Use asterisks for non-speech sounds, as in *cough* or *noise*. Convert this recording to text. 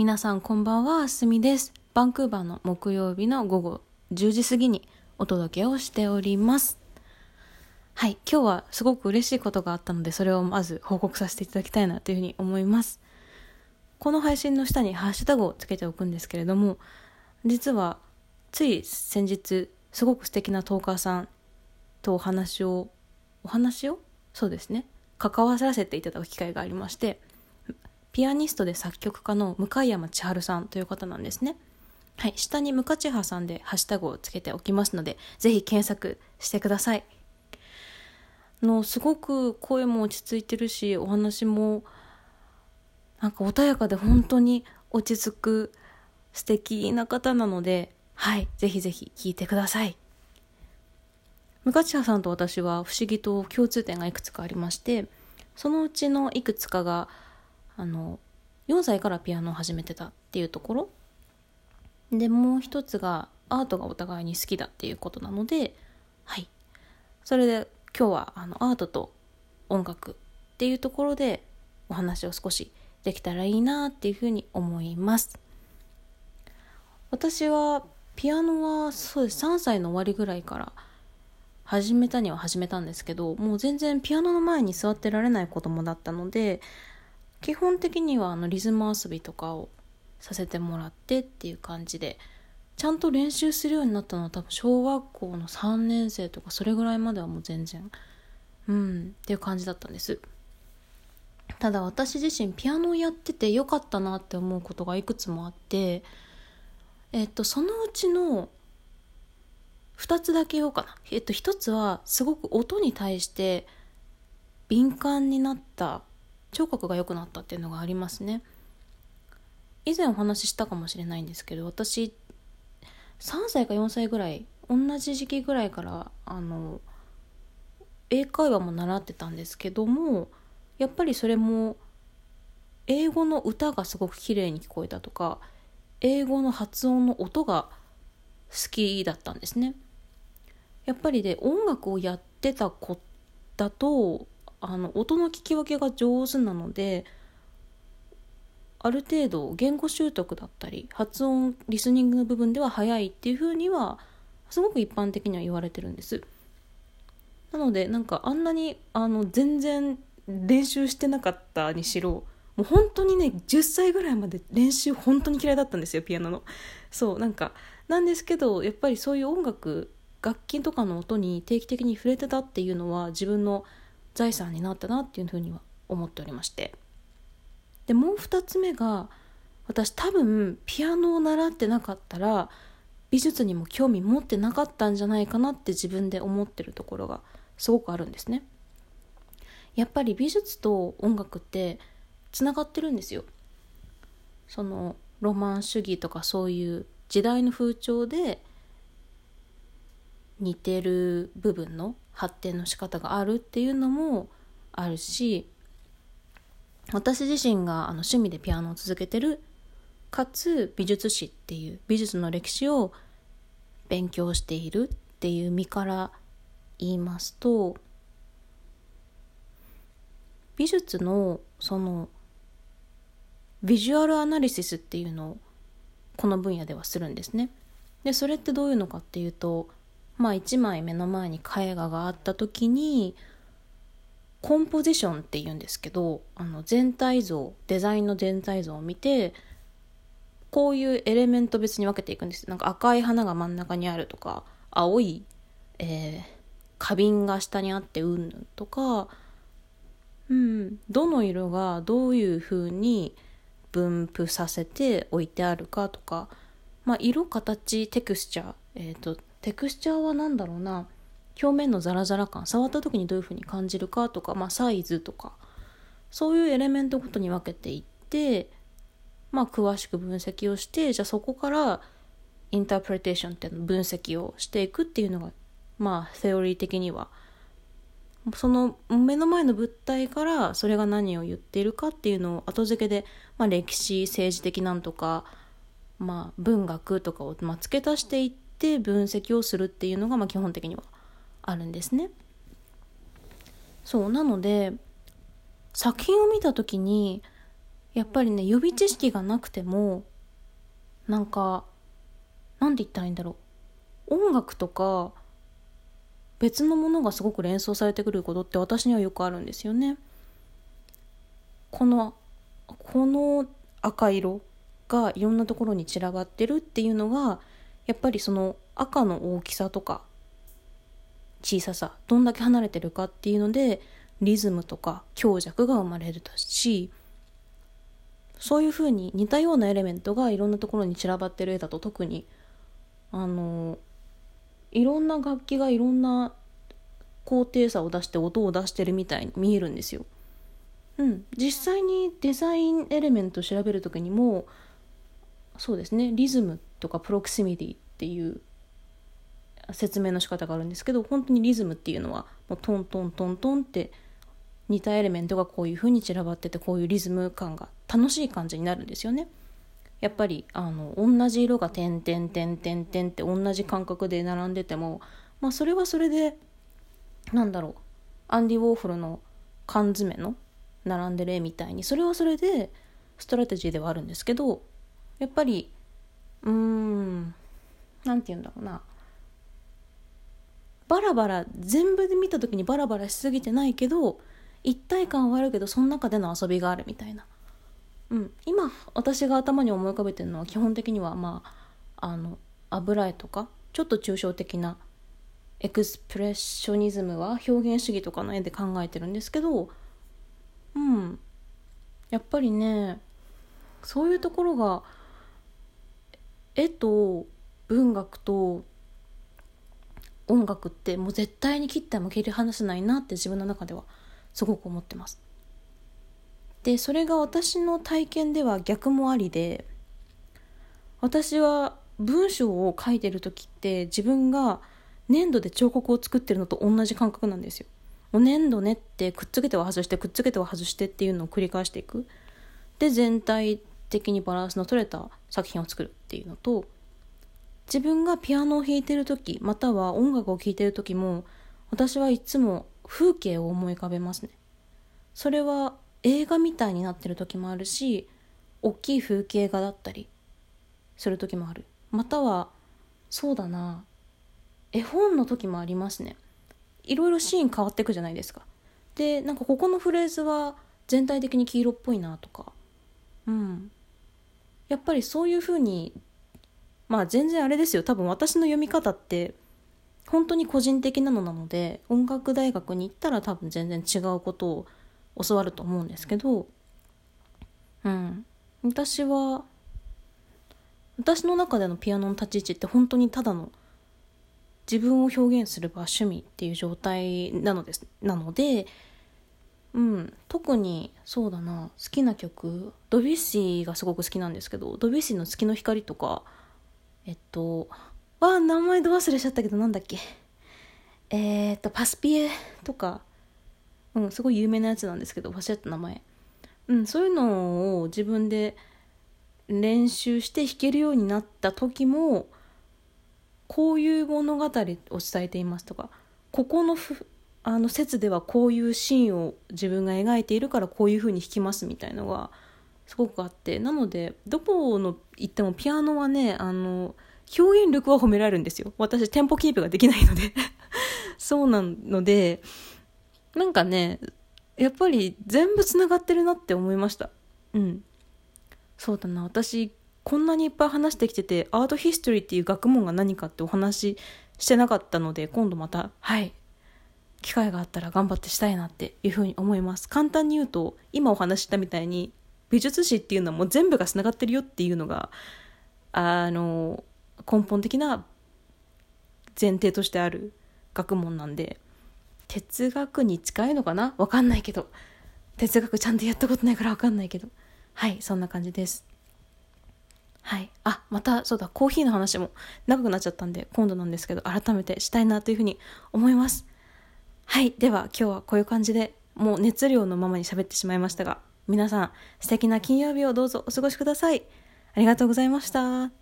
皆さんこんばんは、すみです。バンクーバーの木曜日の午後10時過ぎにお届けをしております。はい、今日はすごく嬉しいことがあったので、それをまず報告させていただきたいなというふうに思います。この配信の下にハッシュタグをつけておくんですけれども、実はつい先日、すごく素敵なトーカーさんとお話を、お話を？そうですね、関わらせていただく機会がありまして、ピアニストで作曲家の向山千春さんという方なんですね。はい、下に向千葉さんでハッシュタグをつけておきますので、ぜひ検索してください。のすごく声も落ち着いてるし、お話もなんか穏やかで本当に落ち着く素敵な方なので、はい、ぜひぜひ聞いてください。向千葉さんと私は不思議と共通点がいくつかありまして、そのうちのいくつかがあの4歳からピアノを始めてたっていうところ。でもう一つがアートがお互いに好きだっていうことなのではい。それで今日はあのアートと音楽っていうところでお話を少しできたらいいなっていうふうに思います。私はピアノはそうです。3歳の終わりぐらいから始めたには始めたんですけどもう全然ピアノの前に座ってられない子供だったので基本的にはあのリズム遊びとかをさせてもらってっていう感じでちゃんと練習するようになったの。は多分小学校の3年生とかそれぐらいまではもう全然。うん。っていう感じだったんです。ただ私自身ピアノをやっててよかったなって思うことがいくつもあってえっとそのうちの2つだけ言おうかな。えっと1つはすごく音に対して敏感になった聴覚が良くなったっていうのがありますね。以前お話ししたかもしれないんですけど私3歳か4歳ぐらい同じ時期ぐらいからあの英会話も習ってたんですけどもやっぱりそれも英語の歌がすごく綺麗に聞こえたとか英語の発音の音が好きだったんですね。やっぱりで音楽をやってた子だとあの音の聞き分けが上手なのである程度言語習得だったり発音リスニングの部分では早いっていうふうにはすごく一般的には言われてるんです。なのでなんかあんなにあの全然練習してなかったにしろもう本当にね10歳ぐらいまで練習本当に嫌いだったんですよピアノの。そうなんかなんですけどやっぱりそういう音楽楽器とかの音に定期的に触れてたっていうのは自分の財産になったなっていうふうには思っておりまして。でもう2つ目が私多分ピアノを習ってなかったら美術にも興味持ってなかったんじゃないかなって自分で思ってるところがすごくあるんですね。やっぱり美術と音楽ってつながってるんですよ。そのロマン主義とかそういう時代の風潮で似てる部分の発展の仕方があるっていうのもあるし私自身があの趣味でピアノを続けてるかつ美術史っていう美術の歴史を勉強しているっていう身から言いますと美術のそのビジュアルアナリシスっていうのをこの分野ではするんですね。でそれってどういうのかっていうとまあ1枚目の前に絵画があった時にコンポジションっていうんですけどあの全体像デザインの全体像を見てこういうエレメント別に分けていくんです。なんか赤い花が真ん中にあるとか青い、えー、花瓶が下にあってうんぬんとか、うん、どの色がどういう風に分布させて置いてあるかとか、まあ、色形テクスチャー、えーとテクスチャーは何だろうな。表面のザラザラ感触った時にどういう風に感じるかとか、まあ、サイズとかそういうエレメントごとに分けていってまあ詳しく分析をしてじゃあそこからインタープレテーションっていうの分析をしていくっていうのがまあセオリー的には。その目の前の物体からそれが何を言っているかっていうのを後付けで、まあ、歴史政治的なんとか、まあ、文学とかを、まあ、付け足していって分析をするっていうのがまあ基本的にはあるんですね。そうなので作品を見た時にやっぱりね予備知識がなくてもなんかなんて言ったらいいんだろう音楽とか別のものがすごく連想されてくることって私にはよくあるんですよね。このこの赤色がいろんなところに散らばってるっていうのがやっぱりその赤の大きさとか小ささどんだけ離れてるかっていうのでリズムとか強弱が生まれるしそういうふうに似たようなエレメントがいろんなところに散らばってる絵だと特にあのいろんな楽器がいろんな高低差を出して音を出してるみたいに見えるんですよ。うん、実際にデザインエレメント調べる時にもそうですねリズムとかプロクシミティっていう説明の仕方があるんですけど本当にリズムっていうのはもうトントントントンって似たエレメントがこういう風に散らばっててこういうリズム感が楽しい感じになるんですよね。やっぱりあの同じ色が点点点点点って同じ感覚で並んでても、まあ、それはそれでなんだろうアンディ・ウォーホルの缶詰の並んでる絵みたいにそれはそれでストラテジーではあるんですけどやっぱりうーん何て言うんだろうな。バラバラ全部で見た時にバラバラしすぎてないけど一体感はあるけどその中での遊びがあるみたいな、うん、今私が頭に思い浮かべてるのは基本的にはまああの油絵とかちょっと抽象的なエクスプレッショニズムは表現主義とかの絵で考えてるんですけどうん。やっぱりねそういうところが絵と文学と音楽ってもう絶対に切っても切り離せないなって自分の中ではすごく思ってます。でそれが私の体験では逆もありで私は文章を書いてる時って自分が粘土で彫刻を作ってるのと同じ感覚なんですよ。もう粘土練ってくっつけては外してくっつけては外してっていうのを繰り返していく。で全体的にバランスの取れた作品を作るっていうのと自分がピアノを弾いてる時または音楽を聴いてる時も私はいつも風景を思い浮かべますね。それは映画みたいになってる時もあるし大きい風景画だったりする時もある。またはそうだな絵本の時もありますね。いろいろシーン変わっていくじゃないですか。でなんかここのフレーズは全体的に黄色っぽいなとかうん。やっぱりそういうふうにまあ全然あれですよ。多分私の読み方って本当に個人的なのなので音楽大学に行ったら多分全然違うことを教わると思うんですけどうん。私は私の中でのピアノの立ち位置って本当にただの自分を表現する場趣味っていう状態なのですなのでうん特にそうだな。好きな曲ドビュッシーがすごく好きなんですけどドビュッシーの「月の光」とかえっとわあ名前ど忘れしちゃったけどなんだっけ。えー、っとパスピエとかうんすごい有名なやつなんですけど忘れちゃった名前。うんそういうのを自分で練習して弾けるようになった時もこういう物語を伝えていますとかここのあの説ではこういうシーンを自分が描いているからこういう風に弾きますみたいのがすごくあってなのでどこの行ってもピアノはねあの表現力は褒められるんですよ。私、テンポキープができないので *laughs* そうなので、なんかね、やっぱり全部繋がってるなって思いました。うん。そうだな、私、こんなにいっぱい話してきてて、アートヒストリーっていう学問が何かってお話ししてなかったので、今度また、はい、機会があったら頑張ってしたいなっていうふうに思います。簡単に言うと、今お話したみたいに、美術史っていうのはもう全部が繋がってるよっていうのが、あの、根本的な前提としてある学問なんで哲学に近いのかな？わかんないけど。哲学ちゃんとやったことないからわかんないけど。はいそんな感じです。はい。あまたそうだコーヒーの話も長くなっちゃったんで今度なんですけど改めてしたいなというふうに思います。はいでは今日はこういう感じでもう熱量のままに喋ってしまいましたが皆さん素敵な金曜日をどうぞお過ごしくださいありがとうございました。